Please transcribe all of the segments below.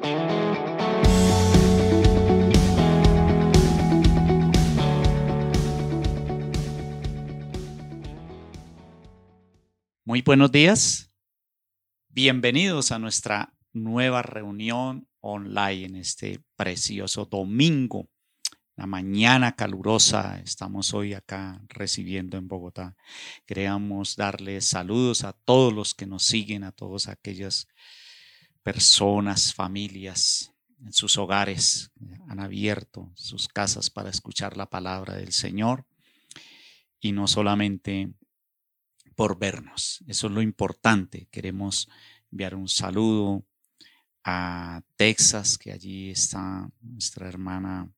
Muy buenos días. Bienvenidos a nuestra nueva reunión online en este precioso domingo. La mañana calurosa estamos hoy acá recibiendo en Bogotá. Queríamos darles saludos a todos los que nos siguen, a todas aquellas personas, familias en sus hogares han abierto sus casas para escuchar la palabra del Señor y no solamente por vernos. Eso es lo importante. Queremos enviar un saludo a Texas, que allí está nuestra hermana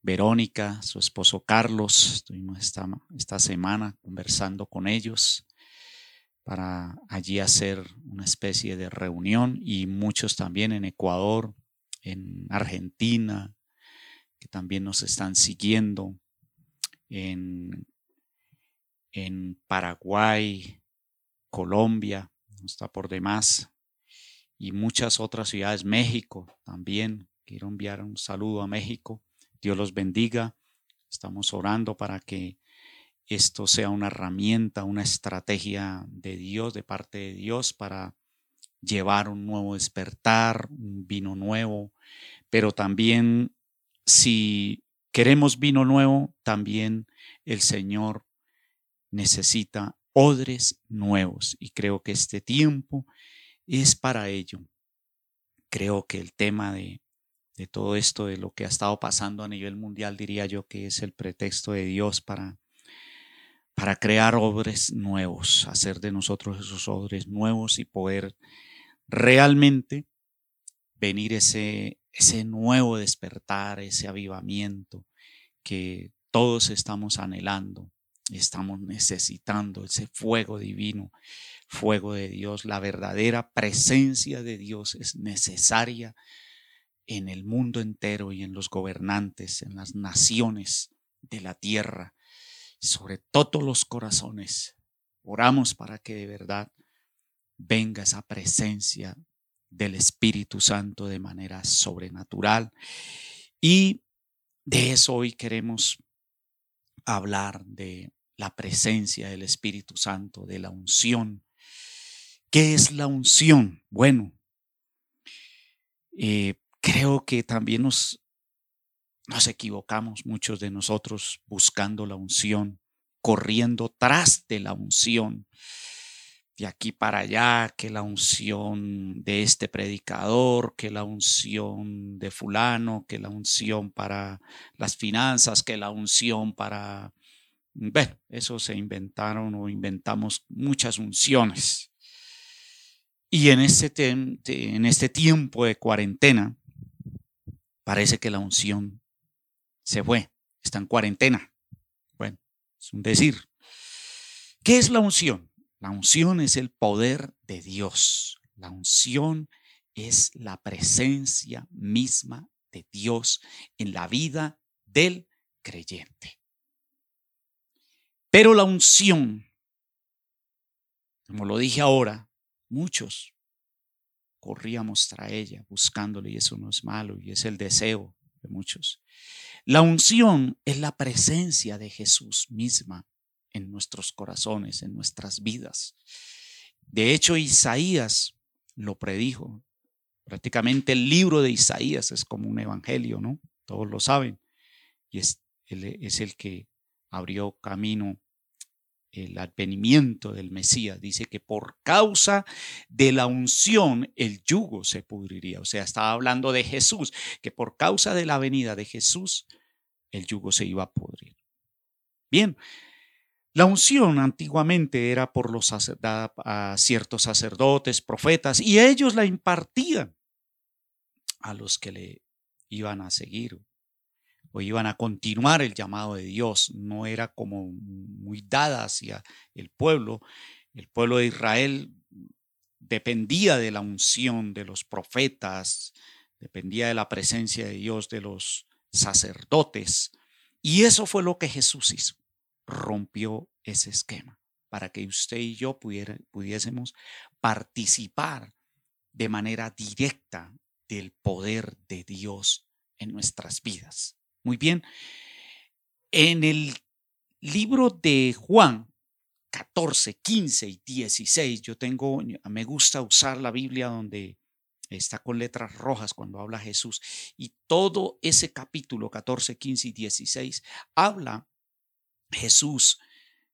Verónica, su esposo Carlos. Estuvimos esta, esta semana conversando con ellos para allí hacer una especie de reunión y muchos también en Ecuador, en Argentina, que también nos están siguiendo, en en Paraguay, Colombia, no está por demás, y muchas otras ciudades, México también. Quiero enviar un saludo a México. Dios los bendiga. Estamos orando para que esto sea una herramienta, una estrategia de Dios, de parte de Dios, para llevar un nuevo despertar, un vino nuevo, pero también si queremos vino nuevo, también el Señor necesita odres nuevos y creo que este tiempo es para ello. Creo que el tema de, de todo esto, de lo que ha estado pasando a nivel mundial, diría yo que es el pretexto de Dios para, para crear odres nuevos, hacer de nosotros esos odres nuevos y poder realmente venir ese, ese nuevo despertar, ese avivamiento que todos estamos anhelando Estamos necesitando ese fuego divino, fuego de Dios. La verdadera presencia de Dios es necesaria en el mundo entero y en los gobernantes, en las naciones de la tierra, sobre todos los corazones. Oramos para que de verdad venga esa presencia del Espíritu Santo de manera sobrenatural. Y de eso hoy queremos hablar de la presencia del Espíritu Santo, de la unción. ¿Qué es la unción? Bueno, eh, creo que también nos, nos equivocamos muchos de nosotros buscando la unción, corriendo tras de la unción, de aquí para allá, que la unción de este predicador, que la unción de fulano, que la unción para las finanzas, que la unción para bueno, eso se inventaron o inventamos muchas unciones. Y en este, en este tiempo de cuarentena, parece que la unción se fue, está en cuarentena. Bueno, es un decir. ¿Qué es la unción? La unción es el poder de Dios. La unción es la presencia misma de Dios en la vida del creyente. Pero la unción, como lo dije ahora, muchos corríamos tras ella buscándole y eso no es malo y es el deseo de muchos. La unción es la presencia de Jesús misma en nuestros corazones, en nuestras vidas. De hecho, Isaías lo predijo. Prácticamente el libro de Isaías es como un evangelio, ¿no? Todos lo saben. Y es, es el que abrió camino el advenimiento del Mesías. Dice que por causa de la unción el yugo se pudriría. O sea, estaba hablando de Jesús, que por causa de la venida de Jesús el yugo se iba a pudrir. Bien, la unción antiguamente era por los a ciertos sacerdotes, profetas, y ellos la impartían a los que le iban a seguir iban a continuar el llamado de Dios, no era como muy dada hacia el pueblo. El pueblo de Israel dependía de la unción de los profetas, dependía de la presencia de Dios, de los sacerdotes. Y eso fue lo que Jesús hizo, rompió ese esquema para que usted y yo pudiésemos participar de manera directa del poder de Dios en nuestras vidas. Muy bien, en el libro de Juan 14, 15 y 16, yo tengo, me gusta usar la Biblia donde está con letras rojas cuando habla Jesús. Y todo ese capítulo 14, 15 y 16 habla Jesús.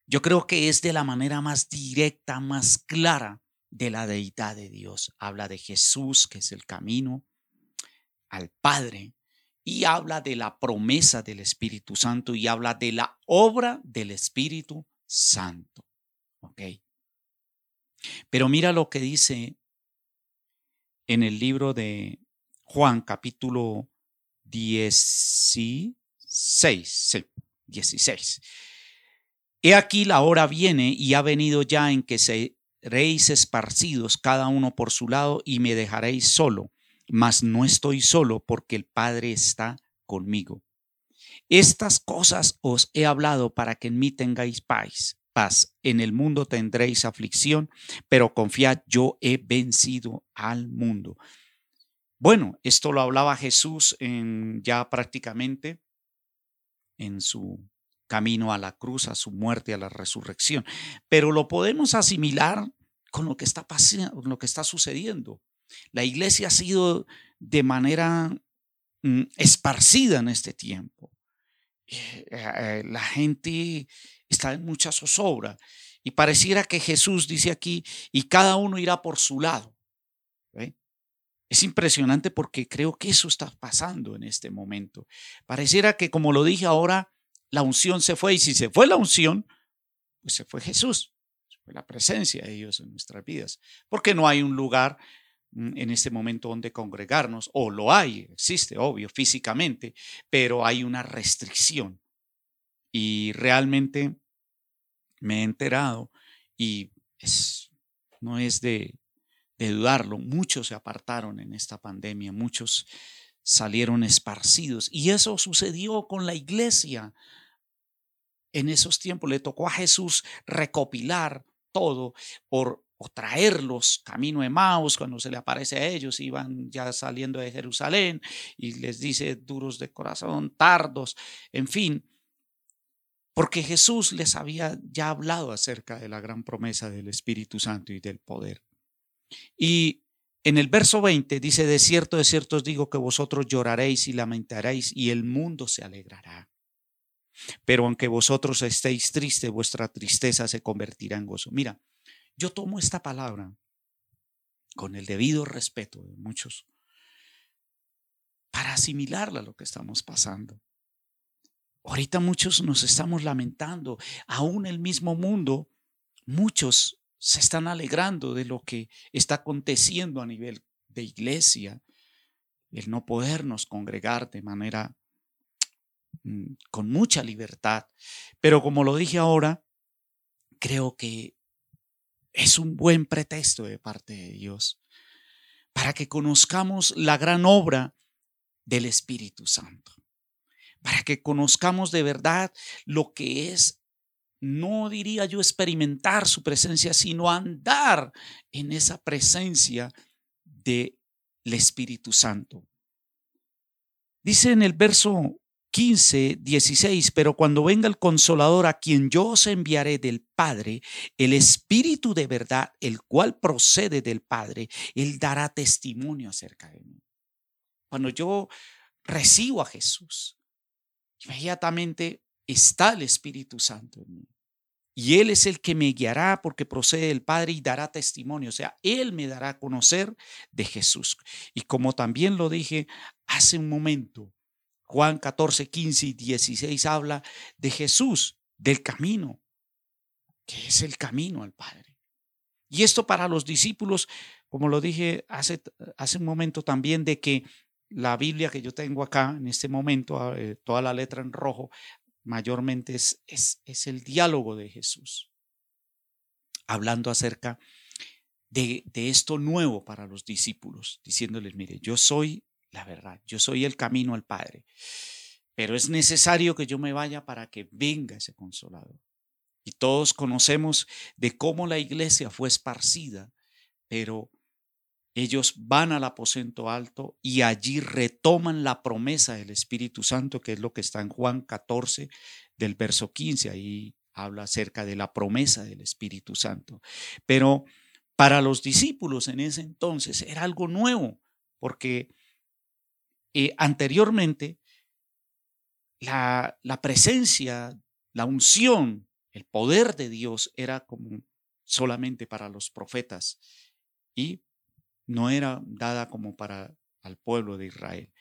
Yo creo que es de la manera más directa, más clara de la deidad de Dios. Habla de Jesús, que es el camino al Padre, y habla de la promesa del Espíritu Santo y habla de la obra del Espíritu Santo. ¿Ok? Pero mira lo que dice en el libro de Juan capítulo 16, sí, 16. He aquí la hora viene y ha venido ya en que seréis esparcidos cada uno por su lado y me dejaréis solo, mas no estoy solo porque el Padre está conmigo. Estas cosas os he hablado para que en mí tengáis paz paz. En el mundo tendréis aflicción, pero confiad, yo he vencido al mundo. Bueno, esto lo hablaba Jesús ya prácticamente en su camino a la cruz, a su muerte, a la resurrección, pero lo podemos asimilar con lo que está pasando, con lo que está sucediendo. La iglesia ha sido de manera mm, esparcida en este tiempo. Eh, eh, la gente está en mucha zozobra. Y pareciera que Jesús dice aquí, y cada uno irá por su lado. Es impresionante porque creo que eso está pasando en este momento. Pareciera que, como lo dije ahora, la unción se fue, y si se fue la unción, pues se fue Jesús, se fue la presencia de Dios en nuestras vidas, porque no hay un lugar en este momento donde congregarnos, o lo hay, existe, obvio, físicamente, pero hay una restricción. Y realmente me he enterado y no es de, de dudarlo, muchos se apartaron en esta pandemia, muchos salieron esparcidos y eso sucedió con la iglesia. En esos tiempos le tocó a Jesús recopilar todo por, o traerlos camino de Maus, cuando se le aparece a ellos, iban ya saliendo de Jerusalén y les dice duros de corazón, tardos, en fin, porque Jesús les había ya hablado acerca de la gran promesa del Espíritu Santo y del poder. Y en el verso 20 dice, de cierto, de cierto os digo que vosotros lloraréis y lamentaréis y el mundo se alegrará. Pero aunque vosotros estéis tristes, vuestra tristeza se convertirá en gozo. Mira, yo tomo esta palabra con el debido respeto de muchos para asimilarla a lo que estamos pasando. Ahorita muchos nos estamos lamentando, aún el mismo mundo, muchos se están alegrando de lo que está aconteciendo a nivel de iglesia, el no podernos congregar de manera mm, con mucha libertad. Pero como lo dije ahora, creo que es un buen pretexto de parte de Dios para que conozcamos la gran obra del Espíritu Santo para que conozcamos de verdad lo que es, no diría yo experimentar su presencia, sino andar en esa presencia del Espíritu Santo. Dice en el verso 15, 16, pero cuando venga el consolador a quien yo os enviaré del Padre, el Espíritu de verdad, el cual procede del Padre, él dará testimonio acerca de mí. Cuando yo recibo a Jesús, inmediatamente está el Espíritu Santo en mí. Y Él es el que me guiará porque procede del Padre y dará testimonio. O sea, Él me dará a conocer de Jesús. Y como también lo dije hace un momento, Juan 14, 15 y 16 habla de Jesús, del camino, que es el camino al Padre. Y esto para los discípulos, como lo dije hace, hace un momento también, de que la Biblia que yo tengo acá en este momento, ah, eh, toda la letra en rojo, mayormente es, es, es el diálogo de Jesús, hablando acerca de, de, esto nuevo para los discípulos, diciéndoles, mire, yo soy la verdad, yo soy el camino al Padre, pero es necesario que yo me vaya para que venga ese consolador. Y todos conocemos de cómo la iglesia fue esparcida, pero ellos van al aposento alto y allí retoman la promesa del Espíritu Santo, que es lo que está en Juan 14 del verso 15. Ahí habla acerca de la promesa del Espíritu Santo. Pero para los discípulos en ese entonces era algo nuevo, porque eh, anteriormente la, presencia, la unción, el poder de Dios era como solamente para los profetas y no era dada como para al pueblo de Israel.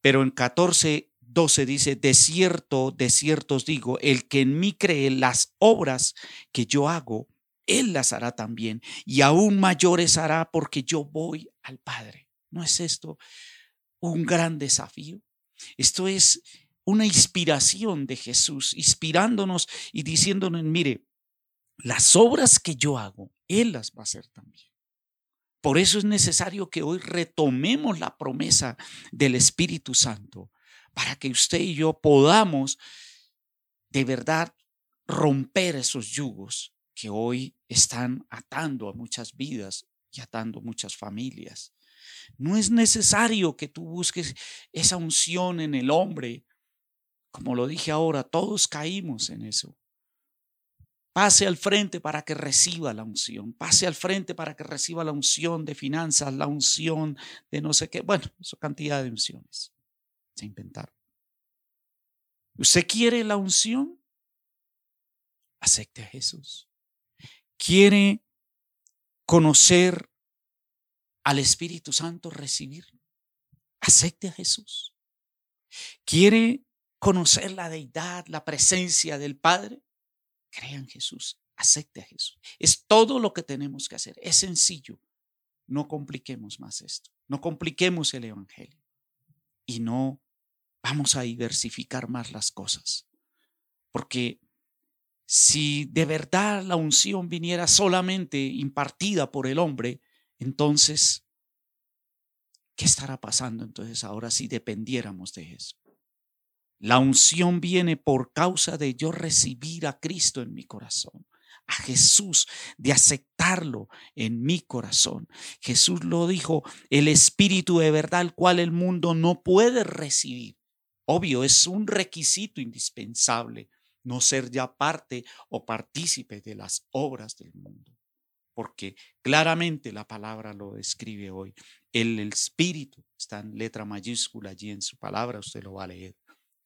Pero en 14, 12 dice, de cierto, de cierto os digo, el que en mí cree las obras que yo hago, él las hará también, y aún mayores hará porque yo voy al Padre. ¿No es esto un gran desafío? Esto es una inspiración de Jesús, inspirándonos y diciéndonos, mire, las obras que yo hago, Él las va a hacer también. Por eso es necesario que hoy retomemos la promesa del Espíritu Santo, para que usted y yo podamos de verdad romper esos yugos que hoy están atando a muchas vidas y atando muchas familias. No es necesario que tú busques esa unción en el hombre. Como lo dije ahora, todos caímos en eso. Pase al frente para que reciba la unción. Pase al frente para que reciba la unción de finanzas, la unción de no sé qué. Bueno, esa cantidad de unciones se inventaron. ¿Usted quiere la unción? Acepte a Jesús quiere conocer al Espíritu Santo, recibirlo. Acepte a Jesús. Quiere conocer la deidad, la presencia del Padre. Crea en Jesús. Acepte a Jesús. Es todo lo que tenemos que hacer. Es sencillo. No compliquemos más esto. No compliquemos el Evangelio. Y no vamos a diversificar más las cosas. Porque si de verdad la unción viniera solamente impartida por el hombre, entonces, ¿qué estará pasando entonces ahora si dependiéramos de eso? La unción viene por causa de yo recibir a Cristo en mi corazón, a Jesús, de aceptarlo en mi corazón. Jesús lo dijo, el Espíritu de verdad, el cual el mundo no puede recibir. Obvio, es un requisito indispensable no ser ya parte o partícipe de las obras del mundo. Porque claramente la palabra lo describe hoy. El, Espíritu está en letra mayúscula allí en su palabra, usted lo va a leer.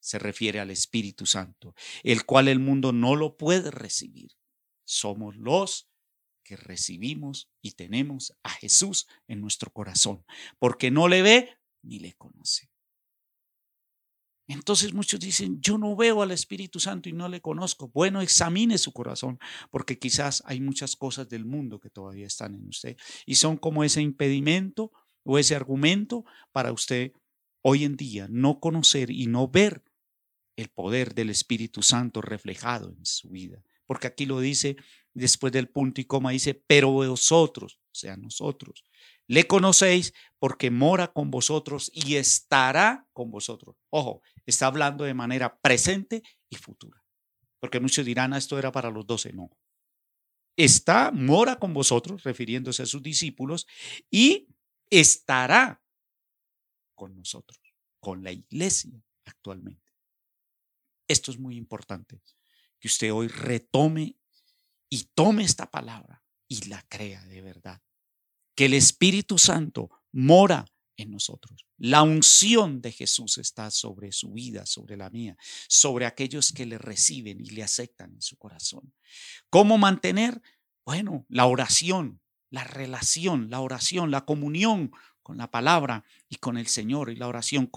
Se refiere al Espíritu Santo, el cual el mundo no lo puede recibir. Somos los que recibimos y tenemos a Jesús en nuestro corazón, porque no le ve ni le conoce. Entonces muchos dicen, yo no veo al Espíritu Santo y no le conozco. Bueno, examine su corazón, porque quizás hay muchas cosas del mundo que todavía están en usted y son como ese impedimento o ese argumento para usted hoy en día no conocer y no ver el poder del Espíritu Santo reflejado en su vida. Porque aquí lo dice después del punto y coma, dice, pero vosotros, o sea, nosotros, le conocéis porque mora con vosotros y estará con vosotros. Ojo, está hablando de manera presente y futura. Porque muchos dirán, ah, esto era para los doce. No. Está, mora con vosotros, refiriéndose a sus discípulos, y estará con nosotros, con la iglesia actualmente. Esto es muy importante, que usted hoy retome y tome esta palabra y la crea de verdad. El Espíritu Santo mora en nosotros. La unción de Jesús está sobre su vida, sobre la mía, sobre aquellos que le reciben y le aceptan en su corazón. ¿Cómo mantener? Bueno, la oración, la relación, la oración, la comunión con la palabra y con el Señor y la oración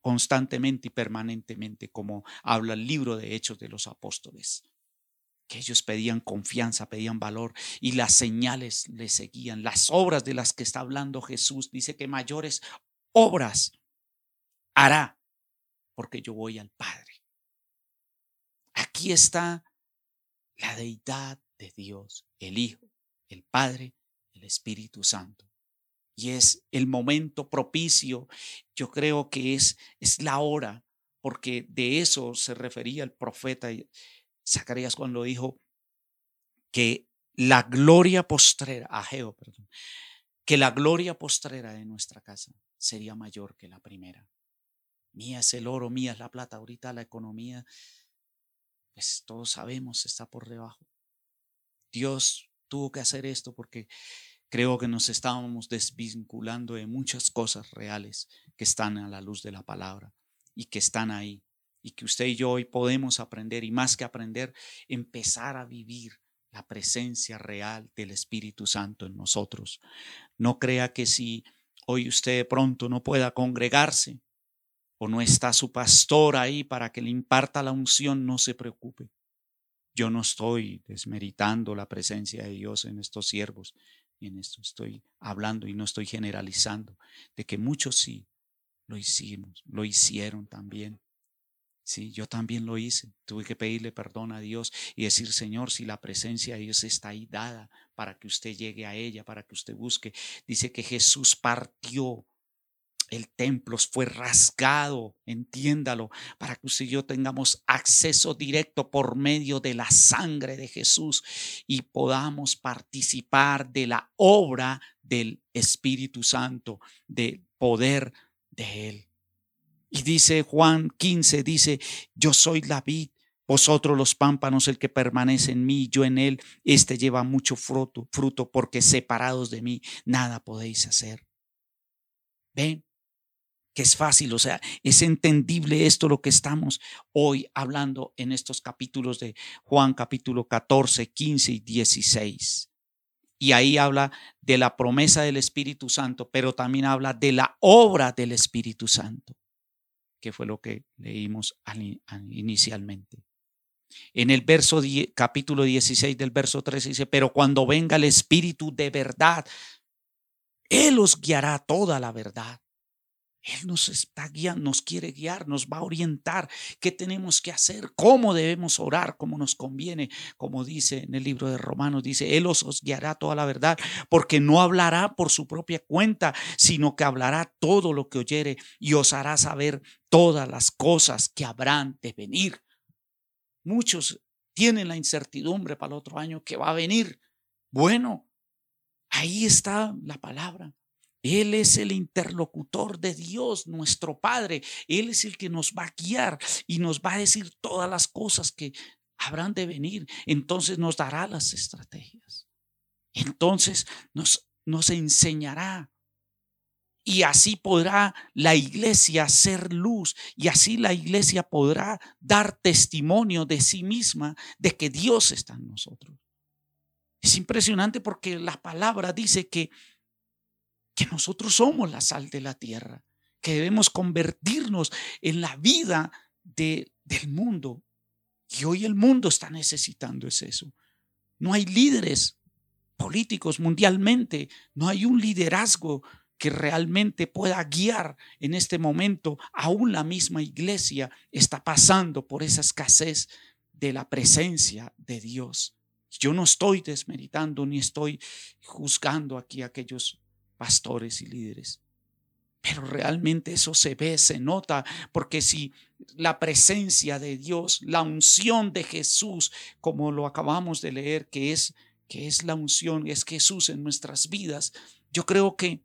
constantemente y permanentemente, como habla el libro de Hechos de los Apóstoles que ellos pedían confianza, pedían valor y las señales le seguían. Las obras de las que está hablando Jesús dice que mayores obras hará porque yo voy al Padre. Aquí está la deidad de Dios, el Hijo, el Padre, el Espíritu Santo. Y es el momento propicio, yo creo que es, es la hora, porque de eso se refería el profeta Zacarías cuando dijo que la gloria postrera, Ageo, perdón, que la gloria postrera de nuestra casa sería mayor que la primera. Mía es el oro, mía es la plata. Ahorita la economía, pues todos sabemos, está por debajo. Dios tuvo que hacer esto porque creo que nos estábamos desvinculando de muchas cosas reales que están a la luz de la palabra y que están ahí y que usted y yo hoy podemos aprender y más que aprender, empezar a vivir la presencia real del Espíritu Santo en nosotros. No crea que si hoy usted pronto no pueda congregarse o no está su pastor ahí para que le imparta la unción, no se preocupe. Yo no estoy desmeritando la presencia de Dios en estos siervos y en esto estoy hablando y no estoy generalizando de que muchos sí lo hicimos, lo hicieron también. Sí, yo también lo hice. Tuve que pedirle perdón a Dios y decir, Señor, si la presencia de Dios está ahí dada para que usted llegue a ella, para que usted busque. Dice que Jesús partió el templo fue rasgado, entiéndalo, para que usted y yo tengamos acceso directo por medio de la sangre de Jesús y podamos participar de la obra del Espíritu Santo, del poder de Él. Y dice Juan 15, dice, yo soy la vid, vosotros los pámpanos, el que permanece en mí, yo en él, este lleva mucho fruto, fruto, porque separados de mí nada podéis hacer. Ven, que es fácil, o sea, es entendible esto lo que estamos hoy hablando en estos capítulos de Juan, capítulo 14, 15 y 16. Y ahí habla de la promesa del Espíritu Santo, pero también habla de la obra del Espíritu Santo que fue lo que leímos inicialmente. En el verso capítulo 16 del verso 13 dice, pero cuando venga el Espíritu de verdad, Él os guiará toda la verdad. Él nos está guiando, nos quiere guiar, nos va a orientar qué tenemos que hacer, cómo debemos orar, cómo nos conviene, como dice en el libro de Romanos, dice, Él os, guiará toda la verdad, porque no hablará por su propia cuenta, sino que hablará todo lo que oyere y os hará saber todas las cosas que habrán de venir. Muchos tienen la incertidumbre para el otro año que va a venir. Bueno, ahí está la palabra. Él es el interlocutor de Dios, nuestro Padre. Él es el que nos va a guiar y nos va a decir todas las cosas que habrán de venir. Entonces nos dará las estrategias. Entonces nos, nos enseñará. Y así podrá la iglesia ser luz y así la iglesia podrá dar testimonio de sí misma de que Dios está en nosotros. Es impresionante porque la palabra dice que que nosotros somos la sal de la tierra, que debemos convertirnos en la vida de, del mundo. Y hoy el mundo está necesitando es eso. No hay líderes políticos mundialmente, no hay un liderazgo que realmente pueda guiar en este momento. Aún la misma iglesia está pasando por esa escasez de la presencia de Dios. Yo no estoy desmeritando ni estoy juzgando aquí a aquellos pastores y líderes. Pero realmente eso se ve, se nota, porque si la presencia de Dios, la unción de Jesús, como lo acabamos de leer, que es que es la unción, es Jesús en nuestras vidas, yo creo que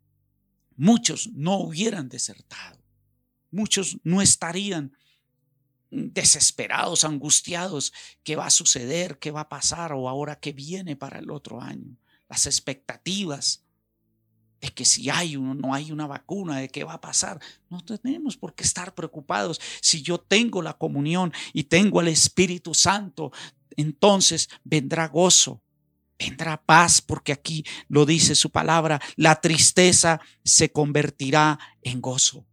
muchos no hubieran desertado. Muchos no estarían desesperados, angustiados, qué va a suceder, qué va a pasar o ahora qué viene para el otro año. Las expectativas, de que si hay o no hay una vacuna, de qué va a pasar. No tenemos por qué estar preocupados. Si yo tengo la comunión y tengo el Espíritu Santo, entonces vendrá gozo, vendrá paz, porque aquí lo dice su palabra, la tristeza se convertirá en gozo.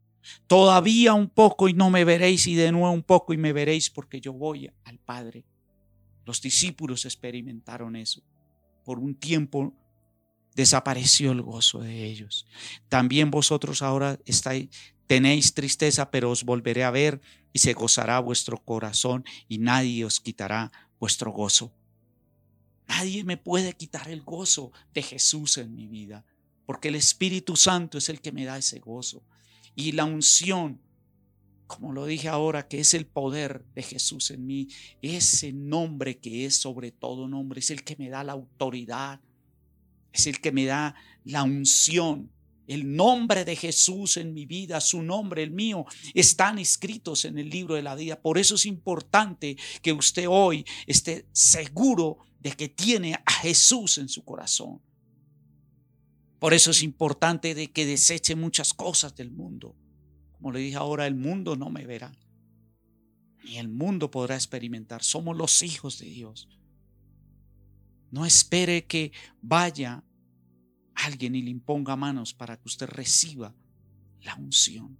Todavía un poco y no me veréis y de nuevo un poco y me veréis porque yo voy al Padre. Los discípulos experimentaron eso. Por un tiempo desapareció el gozo de ellos. También vosotros ahora estáis, tenéis tristeza, pero os volveré a ver y se gozará vuestro corazón y nadie os quitará vuestro gozo. Nadie me puede quitar el gozo de Jesús en mi vida, porque el Espíritu Santo es el que me da ese gozo. Y la unción, como lo dije ahora, que es el poder de Jesús en mí, ese nombre que es sobre todo nombre, es el que me da la autoridad Es el que me da la unción. El nombre de Jesús en mi vida, su nombre, el mío, están escritos en el libro de la vida. Por eso es importante que usted hoy esté seguro de que tiene a Jesús en su corazón. Por eso es importante de que deseche muchas cosas del mundo. Como le dije ahora, el mundo no me verá. Ni el mundo podrá experimentar. Somos los hijos de Dios. No espere que vaya alguien y le imponga manos para que usted reciba la unción.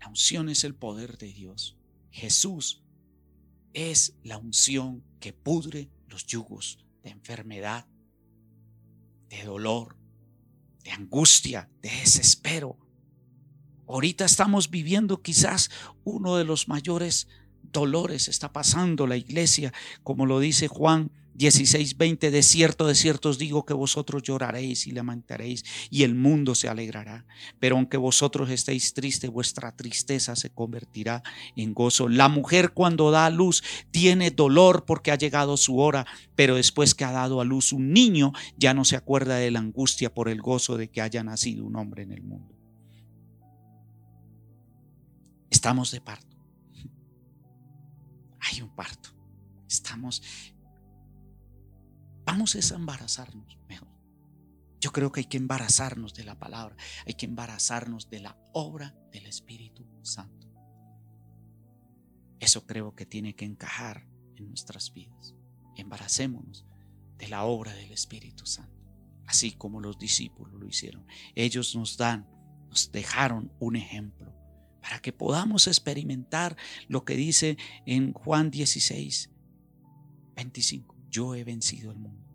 La unción es el poder de Dios. Jesús es la unción que pudre los yugos de enfermedad, de dolor, de angustia, de desespero. Ahorita estamos viviendo quizás uno de los mayores dolores, está pasando la iglesia, como lo dice Juan 16, 20, de cierto, de cierto os digo que vosotros lloraréis y lamentaréis y el mundo se alegrará. Pero aunque vosotros estéis tristes, vuestra tristeza se convertirá en gozo. La mujer cuando da a luz tiene dolor porque ha llegado su hora, pero después que ha dado a luz un niño, ya no se acuerda de la angustia por el gozo de que haya nacido un hombre en el mundo. Estamos de parto. Hay un parto. Estamos Vamos a embarazarnos mejor. Yo creo que hay que embarazarnos de la palabra, hay que embarazarnos de la obra del Espíritu Santo. Eso creo que tiene que encajar en nuestras vidas. Embaracémonos de la obra del Espíritu Santo, así como los discípulos lo hicieron. Ellos nos dan, nos dejaron un ejemplo para que podamos experimentar lo que dice en Juan 16, 25 yo he vencido el mundo.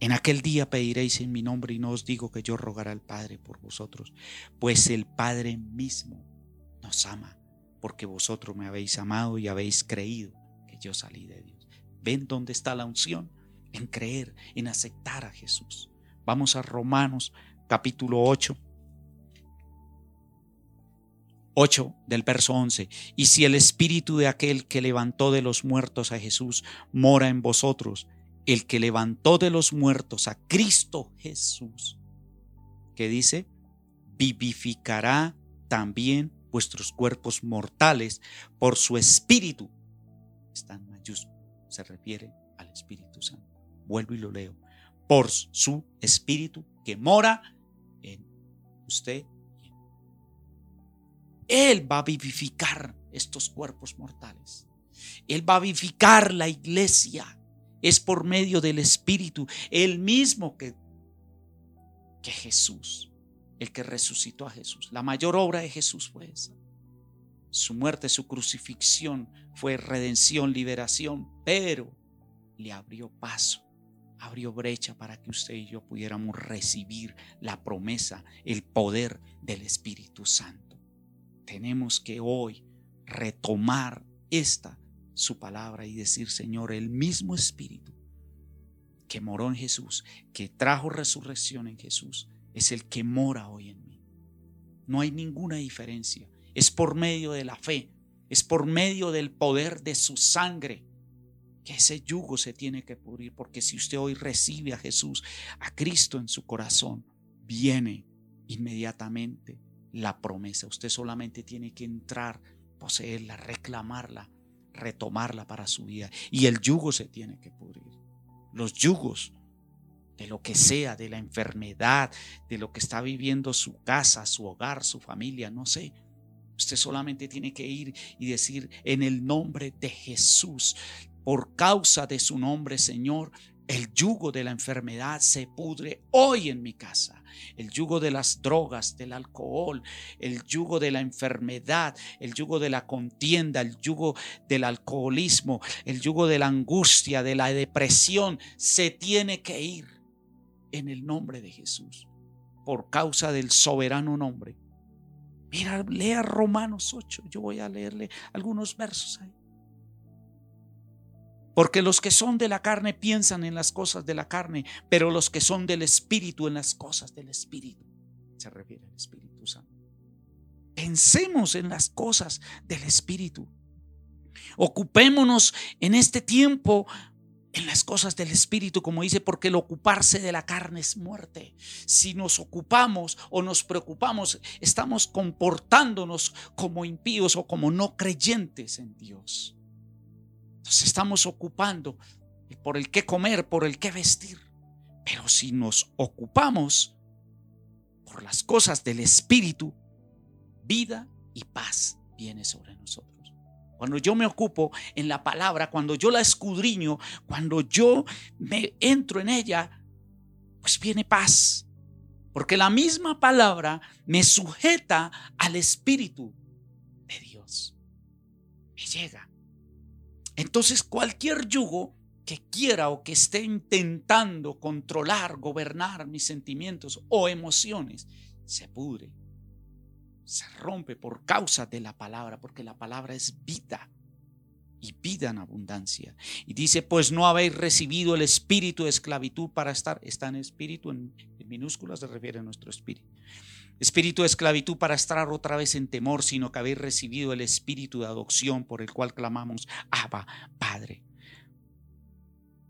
En aquel día pediréis en mi nombre y no os digo que yo rogaré al Padre por vosotros, pues el Padre mismo nos ama, porque vosotros me habéis amado y habéis creído que yo salí de Dios. ¿Ven dónde está la unción? En creer, en aceptar a Jesús. Vamos a Romanos capítulo 8 8 del verso 11. Y si el espíritu de aquel que levantó de los muertos a Jesús mora en vosotros, el que levantó de los muertos a Cristo Jesús, que dice, vivificará también vuestros cuerpos mortales por su espíritu. Está se refiere al Espíritu Santo. Vuelvo y lo leo. Por su espíritu que mora en usted él va a vivificar estos cuerpos mortales. Él va a vivificar la iglesia. Es por medio del Espíritu, el mismo que, que Jesús, el que resucitó a Jesús. La mayor obra de Jesús fue esa. Su muerte, su crucifixión fue redención, liberación, pero le abrió paso, abrió brecha para que usted y yo pudiéramos recibir la promesa, el poder del Espíritu Santo tenemos que hoy retomar esta su palabra y decir, Señor, el mismo Espíritu que moró en Jesús, que trajo resurrección en Jesús, es el que mora hoy en mí. No hay ninguna diferencia. Es por medio de la fe, es por medio del poder de su sangre que ese yugo se tiene que pudrir, porque si usted hoy recibe a Jesús, a Cristo en su corazón, viene inmediatamente la promesa. Usted solamente tiene que entrar, poseerla, reclamarla, retomarla para su vida. Y el yugo se tiene que pudrir. Los yugos de lo que sea, de la enfermedad, de lo que está viviendo su casa, su hogar, su familia, no sé. Usted solamente tiene que ir y decir en el nombre de Jesús, por causa de su nombre, Señor, el yugo de la enfermedad se pudre hoy en mi casa. El yugo de las drogas, del alcohol, el yugo de la enfermedad, el yugo de la contienda, el yugo del alcoholismo, el yugo de la angustia, de la depresión, se tiene que ir en el nombre de Jesús, por causa del soberano nombre. Mira, lea Romanos 8, yo voy a leerle algunos versos ahí. Porque los que son de la carne piensan en las cosas de la carne, pero los que son del Espíritu en las cosas del Espíritu. Se refiere al Espíritu Santo. Pensemos en las cosas del Espíritu. Ocupémonos en este tiempo en las cosas del Espíritu, como dice, porque el ocuparse de la carne es muerte. Si nos ocupamos o nos preocupamos, estamos comportándonos como impíos o como no creyentes en Dios. Nos estamos ocupando por el que comer, por el que vestir. Pero si nos ocupamos por las cosas del Espíritu, vida y paz viene sobre nosotros. Cuando yo me ocupo en la palabra, cuando yo la escudriño, cuando yo me entro en ella, pues viene paz. Porque la misma palabra me sujeta al Espíritu de Dios. Me llega. Entonces cualquier yugo que quiera o que esté intentando controlar, gobernar mis sentimientos o emociones, se pudre, se rompe por causa de la palabra, porque la palabra es vida y vida en abundancia. Y dice, pues no habéis recibido el espíritu de esclavitud para estar, está en espíritu, en, minúsculas se refiere a nuestro espíritu. Espíritu de esclavitud para estar otra vez en temor, sino que habéis recibido el espíritu de adopción por el cual clamamos, Abba, Padre.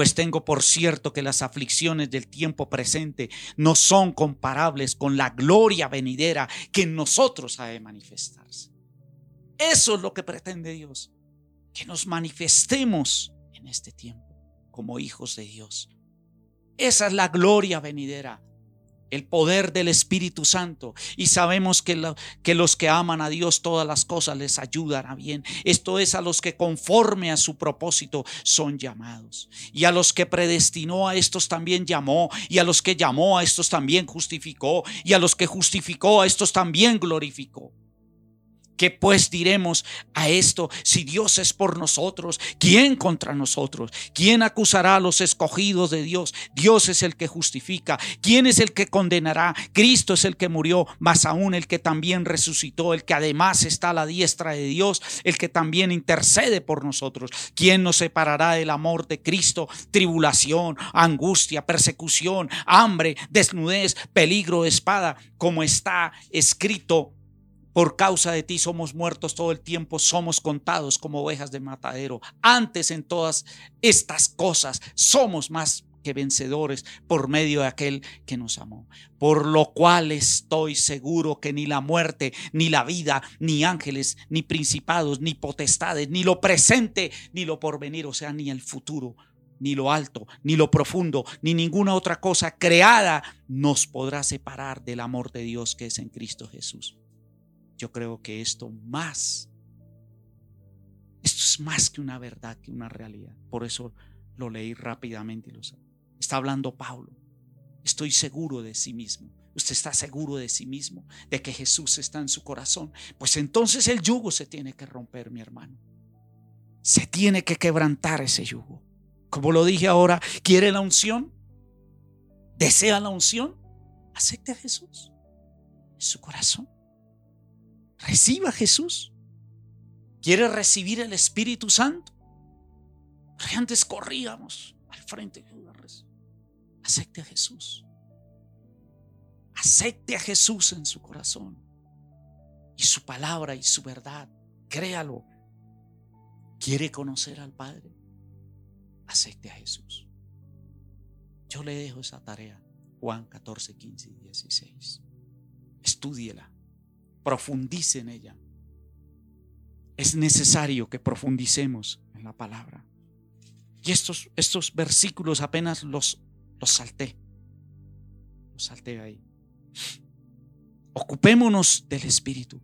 pues tengo por cierto que las aflicciones del tiempo presente no son comparables con la gloria venidera que en nosotros ha de manifestarse. Eso es lo que pretende Dios, que nos manifestemos en este tiempo como hijos de Dios. Esa es la gloria venidera el poder del Espíritu Santo. Y sabemos que, los que aman a Dios todas las cosas les ayudan a bien. Esto es a los que conforme a su propósito son llamados. Y a los que predestinó a estos también llamó. Y a los que llamó a estos también justificó. Y a los que justificó a estos también glorificó. ¿Qué pues diremos a esto? Si Dios es por nosotros, ¿quién contra nosotros? ¿Quién acusará a los escogidos de Dios? Dios es el que justifica. ¿Quién es el que condenará? Cristo es el que murió, más aún el que también resucitó, el que además está a la diestra de Dios, el que también intercede por nosotros. ¿Quién nos separará del amor de Cristo? Tribulación, angustia, persecución, hambre, desnudez, peligro espada, como está escrito por causa de ti somos muertos todo el tiempo, somos contados como ovejas de matadero. Antes en todas estas cosas somos más que vencedores por medio de aquel que nos amó. Por lo cual estoy seguro que ni la muerte, ni la vida, ni ángeles, ni principados, ni potestades, ni lo presente, ni lo porvenir, o sea, ni el futuro, ni lo alto, ni lo profundo, ni ninguna otra cosa creada nos podrá separar del amor de Dios que es en Cristo Jesús. Yo creo que esto más, esto es más que una verdad, que una realidad. Por eso lo leí rápidamente y lo Está hablando Pablo. Estoy seguro de sí mismo. Usted está seguro de sí mismo, de que Jesús está en su corazón. Pues entonces el yugo se tiene que romper, mi hermano. Se tiene que quebrantar ese yugo. Como lo dije ahora, ¿quiere la unción? ¿Desea la unción? Acepte a Jesús en su corazón. Reciba a Jesús. ¿Quiere recibir el Espíritu Santo? Antes corríamos al frente. Acepte a Jesús. Acepte a Jesús en su corazón. Y su palabra y su verdad. Créalo. ¿Quiere conocer al Padre? Acepte a Jesús. Yo le dejo esa tarea. Juan 14, 15 y 16. Estúdiela profundice en ella. Es necesario que profundicemos en la palabra. Y estos, estos versículos apenas los, los salté. Los salté ahí. Ocupémonos del Espíritu.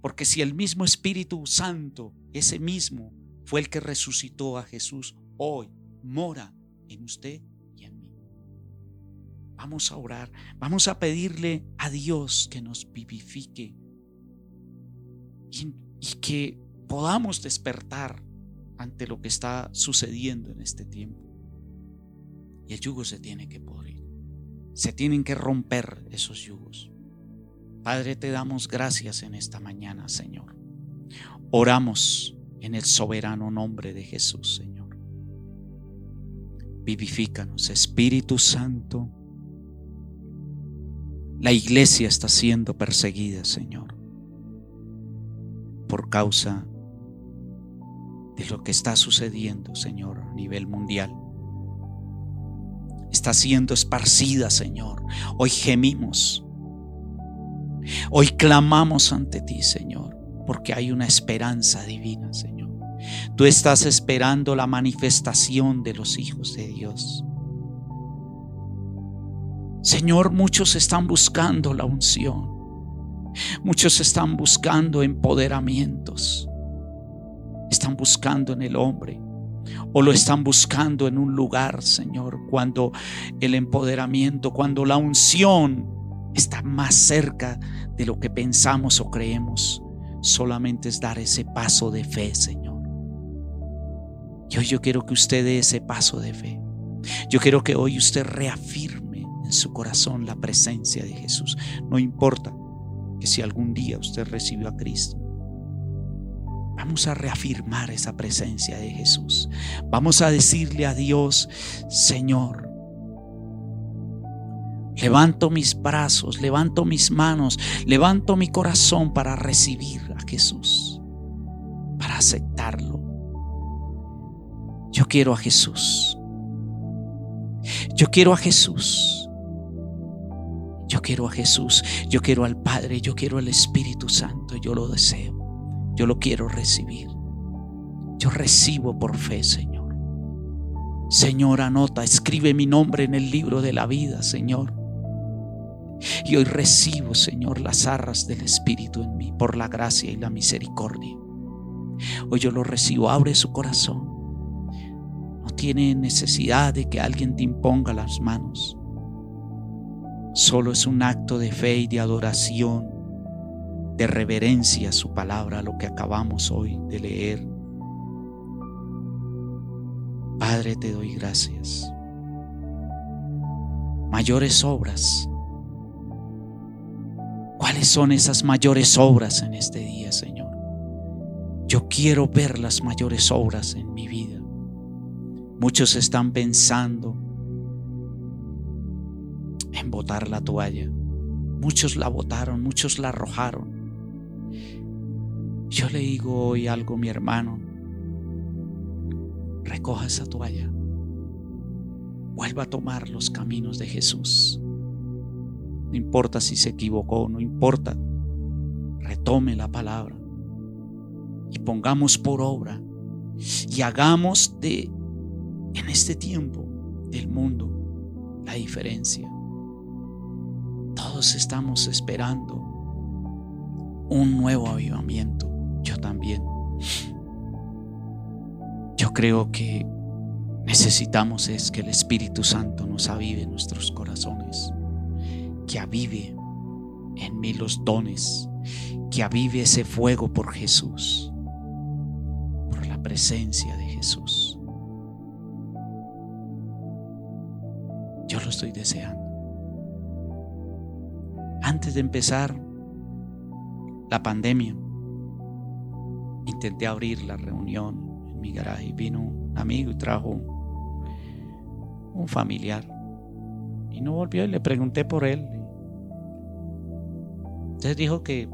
Porque si el mismo Espíritu Santo, ese mismo, fue el que resucitó a Jesús, hoy mora en usted Vamos a orar, vamos a pedirle a Dios que nos vivifique y, que podamos despertar ante lo que está sucediendo en este tiempo. Y el yugo se tiene que podrir. Se tienen que romper esos yugos Padre, te damos gracias en esta mañana, Señor. Oramos en el soberano nombre de Jesús, Señor. Vivifícanos, Espíritu Santo. La iglesia está siendo perseguida, Señor, por causa de lo que está sucediendo, Señor, a nivel mundial. Está siendo esparcida, Señor. Hoy gemimos. Hoy clamamos ante ti, Señor, porque hay una esperanza divina, Señor. Tú estás esperando la manifestación de los hijos de Dios. Señor, muchos están buscando la unción. Muchos están buscando empoderamientos. Están buscando en el hombre o lo están buscando en un lugar, Señor, cuando el empoderamiento, cuando la unción está más cerca de lo que pensamos o creemos. Solamente es dar ese paso de fe, Señor. Y hoy yo quiero que usted dé ese paso de fe. Yo quiero que hoy usted reafirme en su corazón la presencia de Jesús. No importa que si algún día usted recibió a Cristo, vamos a reafirmar esa presencia de Jesús. Vamos a decirle a Dios, Señor, levanto mis brazos, levanto mis manos, levanto mi corazón para recibir a Jesús, para aceptarlo. Yo quiero a Jesús. Yo quiero a Jesús. Yo quiero a Jesús, yo quiero al Padre, yo quiero al Espíritu Santo, yo lo deseo, yo lo quiero recibir. Yo recibo por fe, Señor. Señor, anota, escribe mi nombre en el libro de la vida, Señor. Y hoy recibo, Señor, las arras del Espíritu en mí por la gracia y la misericordia. Hoy yo lo recibo, abre su corazón. No tiene necesidad de que alguien te imponga las manos. Solo es un acto de fe y de adoración, de reverencia a su palabra, lo que acabamos hoy de leer. Padre, te doy gracias. Mayores obras. ¿Cuáles son esas mayores obras en este día, Señor? Yo quiero ver las mayores obras en mi vida. Muchos están pensando botar la toalla. Muchos la botaron, muchos la arrojaron. Yo le digo hoy algo mi hermano. Recoja esa toalla. Vuelva a tomar los caminos de Jesús. No importa si se equivocó, no importa. Retome la palabra y pongamos por obra y hagamos de en este tiempo del mundo la diferencia. Estamos esperando un nuevo avivamiento. Yo también. Yo creo que necesitamos es que el Espíritu Santo nos avive en nuestros corazones, que avive en mí los dones, que avive ese fuego por Jesús, por la presencia de Jesús. Yo lo estoy deseando antes de empezar la pandemia, intenté abrir la reunión en mi garaje y vino un amigo y trajo un familiar y no volvió y le pregunté por él. Entonces dijo que,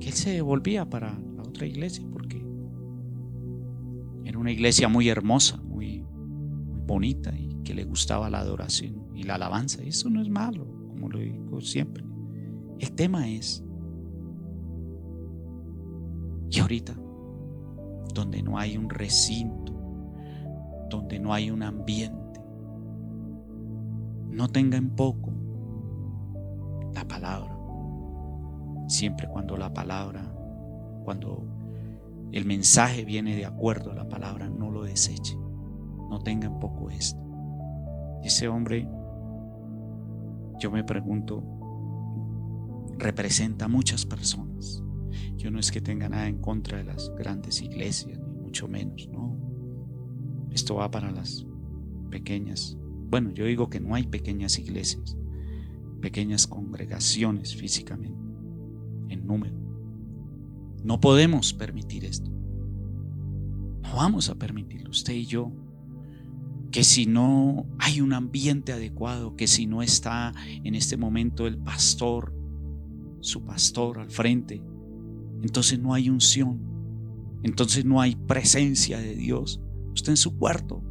que él se volvía para la otra iglesia porque era una iglesia muy hermosa, muy, muy bonita y que le gustaba la adoración y la alabanza. Y eso no es malo lo digo siempre. El tema es, y ahorita, donde no hay un recinto, donde no hay un ambiente, no tenga en poco la palabra. Siempre cuando la palabra, cuando el mensaje viene de acuerdo a la palabra, no lo deseche. No tenga en poco esto. Ese hombre yo me pregunto, representa a muchas personas. Yo no es que tenga nada en contra de las grandes iglesias, ni mucho menos, no. Esto va para las pequeñas. Bueno, yo digo que no hay pequeñas iglesias, pequeñas congregaciones físicamente, en número. No podemos permitir esto. No vamos a permitirlo, usted y yo. Que si no hay un ambiente adecuado, que si no está en este momento el pastor, su pastor al frente, entonces no hay unción, entonces no hay presencia de Dios. Usted en su cuarto.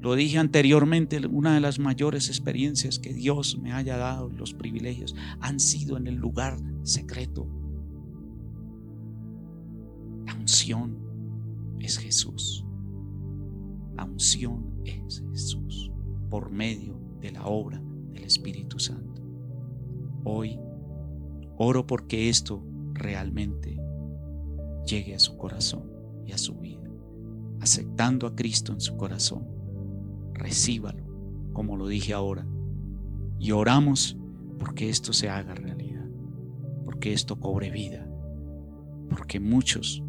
Lo dije anteriormente, una de las mayores experiencias que Dios me haya dado, los privilegios, han sido en el lugar secreto. La unción es Jesús. La unción es Jesús por medio de la obra del Espíritu Santo. Hoy oro porque esto realmente llegue a su corazón y a su vida, aceptando a Cristo en su corazón. Recíbalo, como lo dije ahora, y oramos porque esto se haga realidad, porque esto cobre vida, porque muchos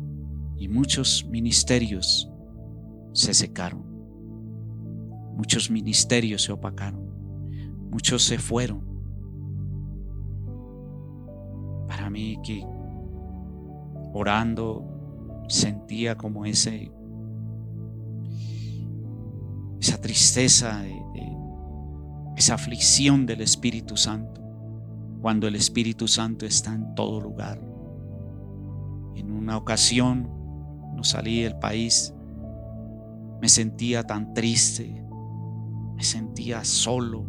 y muchos ministerios se secaron, muchos ministerios se opacaron, muchos se fueron. Para mí que orando sentía como ese esa tristeza, esa aflicción del Espíritu Santo, cuando el Espíritu Santo está en todo lugar. En una ocasión no salí del país, me sentía tan triste, me sentía solo.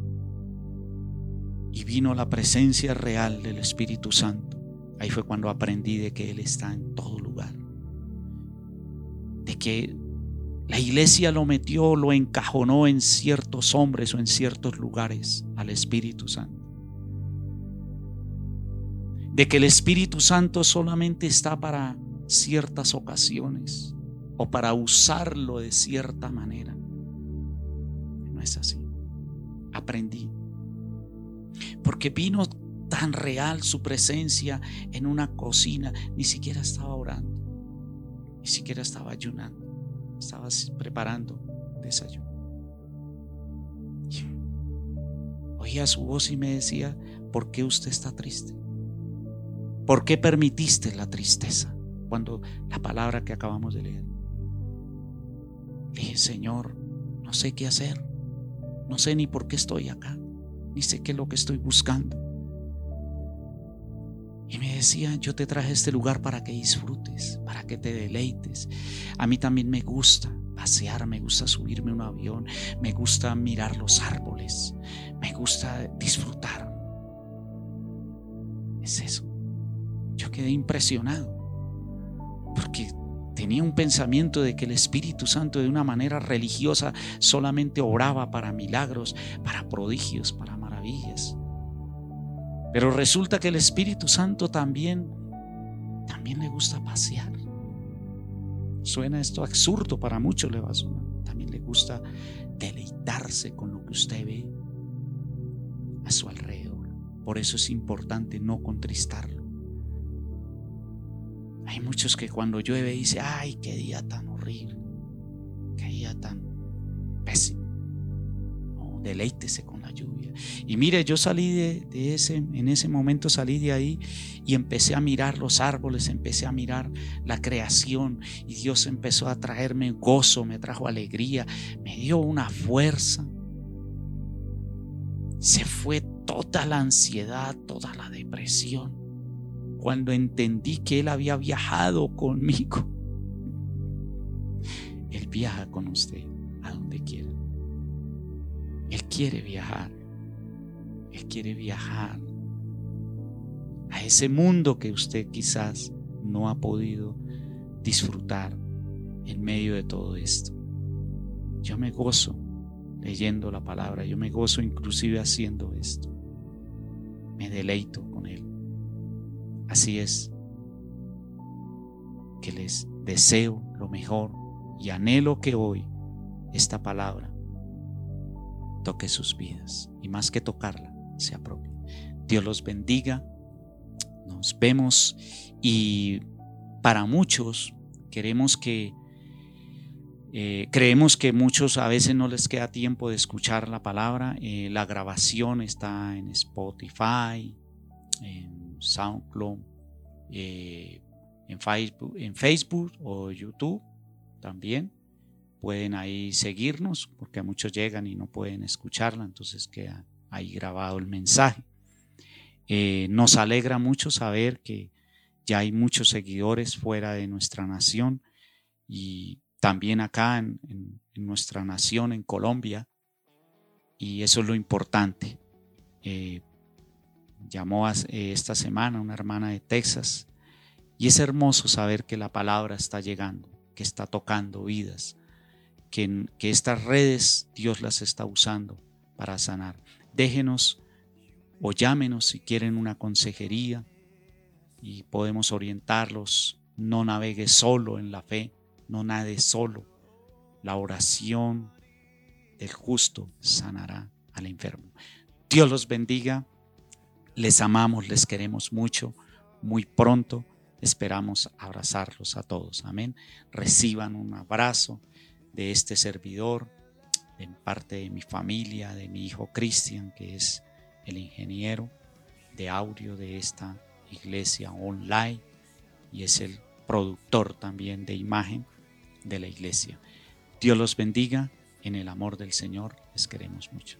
Y vino la presencia real del Espíritu Santo. Ahí fue cuando aprendí de que Él está en todo lugar. De que la iglesia lo metió, lo encajonó en ciertos hombres o en ciertos lugares al Espíritu Santo. De que el Espíritu Santo solamente está para ciertas ocasiones o para usarlo de cierta manera. No es así. Aprendí. Porque vino tan real su presencia en una cocina, ni siquiera estaba orando, ni siquiera estaba ayunando, estaba preparando desayuno. Oía su voz y me decía, ¿por qué usted está triste? ¿Por qué permitiste la tristeza? cuando la palabra que acabamos de leer. Dije, Señor, no sé qué hacer, no sé ni por qué estoy acá, ni sé qué es lo que estoy buscando. Y me decía, yo te traje este lugar para que disfrutes, para que te deleites. A mí también me gusta pasear, me gusta subirme un avión, me gusta mirar los árboles, me gusta disfrutar. Es eso. Yo quedé impresionado porque tenía un pensamiento de que el Espíritu Santo de una manera religiosa solamente obraba para milagros, para prodigios, para maravillas. Pero resulta que el Espíritu Santo también también le gusta pasear. Suena esto absurdo para muchos le va a sonar. También le gusta deleitarse con lo que usted ve a su alrededor. Por eso es importante no contristarlo. Hay muchos que cuando llueve dice, ay, qué día tan horrible, qué día tan pésimo. No, deleítese con la lluvia. Y mire, yo salí de, de, ese, en ese momento salí de ahí y empecé a mirar los árboles, empecé a mirar la creación y Dios empezó a traerme gozo, me trajo alegría, me dio una fuerza. Se fue toda la ansiedad, toda la depresión cuando entendí que Él había viajado conmigo. Él viaja con usted a donde quiera. Él quiere viajar. Él quiere viajar a ese mundo que usted quizás no ha podido disfrutar en medio de todo esto. Yo me gozo leyendo la palabra, yo me gozo inclusive haciendo esto. Me deleito Así es que les deseo lo mejor y anhelo que hoy esta palabra toque sus vidas y más que tocarla, se apropie. Dios los bendiga, nos vemos y para muchos queremos que Eh, creemos que muchos a veces no les queda tiempo de escuchar la palabra. Eh, la grabación está en Spotify, en SoundCloud, eh, en, Facebook, en Facebook o YouTube también. Pueden ahí seguirnos porque muchos llegan y no pueden escucharla, entonces queda ahí grabado el mensaje. nos alegra mucho saber que ya hay muchos seguidores fuera de nuestra nación y también acá en, nuestra nación, en Colombia, y eso es lo importante. Eh, llamó eh, esta semana una hermana de Texas y es hermoso saber que la palabra está llegando, que está tocando vidas, que, que estas redes Dios las está usando para sanar. Déjenos o llámenos si quieren una consejería y podemos orientarlos. No navegue solo en la fe, no nade solo. La oración del justo sanará al enfermo. Dios los bendiga. Les amamos, les queremos mucho. Muy pronto esperamos abrazarlos a todos. Amén. Reciban un abrazo de este servidor, en parte de mi familia, de mi hijo Cristian, que es el ingeniero de audio de esta iglesia online y es el productor también de imagen de la iglesia. Dios los bendiga, en el amor del Señor les queremos mucho.